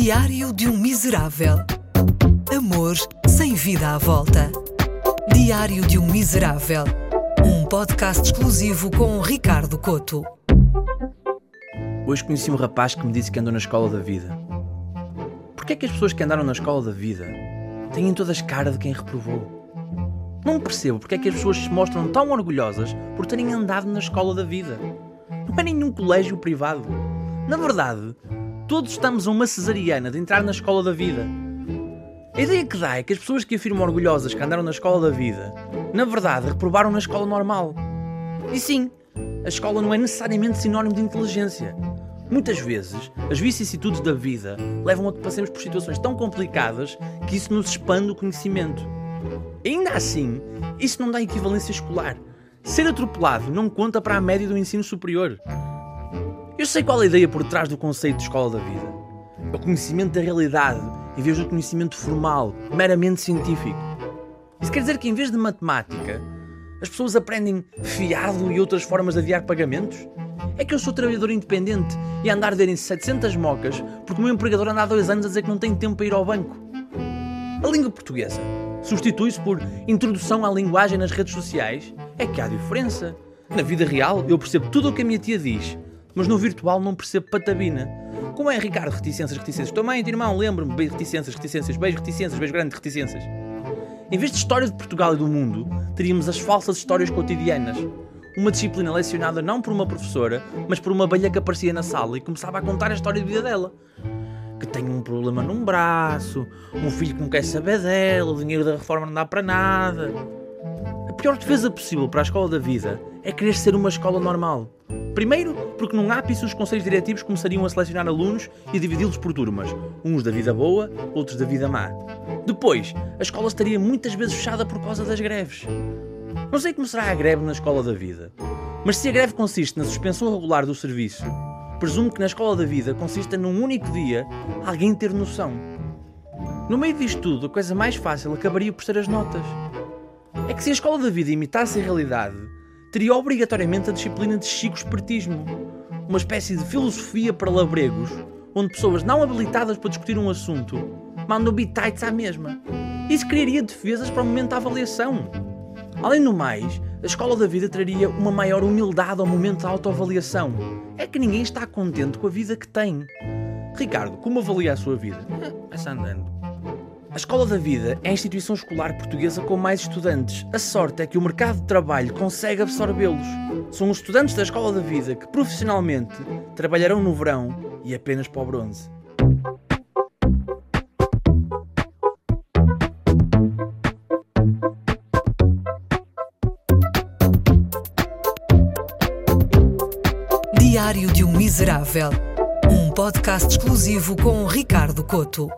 Diário de um Miserável. Amor sem vida à volta. Diário de um Miserável. Um podcast exclusivo com Ricardo Coto. Hoje conheci um rapaz que me disse que andou na escola da vida. Porquê é que as pessoas que andaram na escola da vida têm todas cara de quem reprovou? Não percebo porque é que as pessoas se mostram tão orgulhosas por terem andado na escola da vida. Não é nenhum colégio privado. Na verdade, todos estamos a uma cesariana de entrar na escola da vida. A ideia que dá é que as pessoas que afirmam orgulhosas que andaram na escola da vida, na verdade, reprovaram na escola normal. E sim, a escola não é necessariamente sinónimo de inteligência. Muitas vezes, as vicissitudes da vida levam a que passemos por situações tão complicadas que isso nos expande o conhecimento. Ainda assim, isso não dá equivalência escolar. Ser atropelado não conta para a média do ensino superior. Eu sei qual é a ideia por trás do conceito de escola da vida. É o conhecimento da realidade em vez do conhecimento formal, meramente científico. Isso quer dizer que em vez de matemática, as pessoas aprendem fiado e outras formas de adiar pagamentos? É que eu sou trabalhador independente e a andar derem 700 mocas porque o meu empregador anda há dois anos a dizer que não tem tempo para ir ao banco. A língua portuguesa substitui-se por introdução à linguagem nas redes sociais, é que há diferença. Na vida real, eu percebo tudo o que a minha tia diz, mas no virtual não percebo patabina. Como é, Ricardo? Reticências, reticências. Teu irmão, lembro-me. Beijo, reticências, reticências. Beijo, reticências. Beijo grande, reticências. Em vez de história de Portugal e do mundo, teríamos as falsas histórias cotidianas. Uma disciplina lecionada não por uma professora, mas por uma abelha que aparecia na sala e começava a contar a história de vida dela que tem um problema num braço, um filho que não quer saber dela, o dinheiro da reforma não dá para nada. A pior defesa possível para a escola da vida é querer ser uma escola normal. Primeiro, porque num ápice os conselhos diretivos começariam a selecionar alunos e dividi-los por turmas, uns da vida boa, outros da vida má. Depois, a escola estaria muitas vezes fechada por causa das greves. Não sei como será a greve na escola da vida, mas se a greve consiste na suspensão regular do serviço, Presumo que na escola da vida consista num único dia alguém ter noção. No meio disto tudo, a coisa mais fácil acabaria por ser as notas. É que se a escola da vida imitasse a realidade, teria obrigatoriamente a disciplina de chico espertismo, uma espécie de filosofia para labregos, onde pessoas não habilitadas para discutir um assunto mandam bitites à mesma. Isso criaria defesas para o momento da avaliação. Além do mais, a escola da vida traria uma maior humildade ao momento da autoavaliação. É que ninguém está contente com a vida que tem. Ricardo, como avalia a sua vida? Vai andando. A Escola da Vida é a instituição escolar portuguesa com mais estudantes. A sorte é que o mercado de trabalho consegue absorvê-los. São os estudantes da Escola da Vida que profissionalmente trabalharão no verão e apenas para o bronze. Diário de um Miserável. Um podcast exclusivo com Ricardo Coto.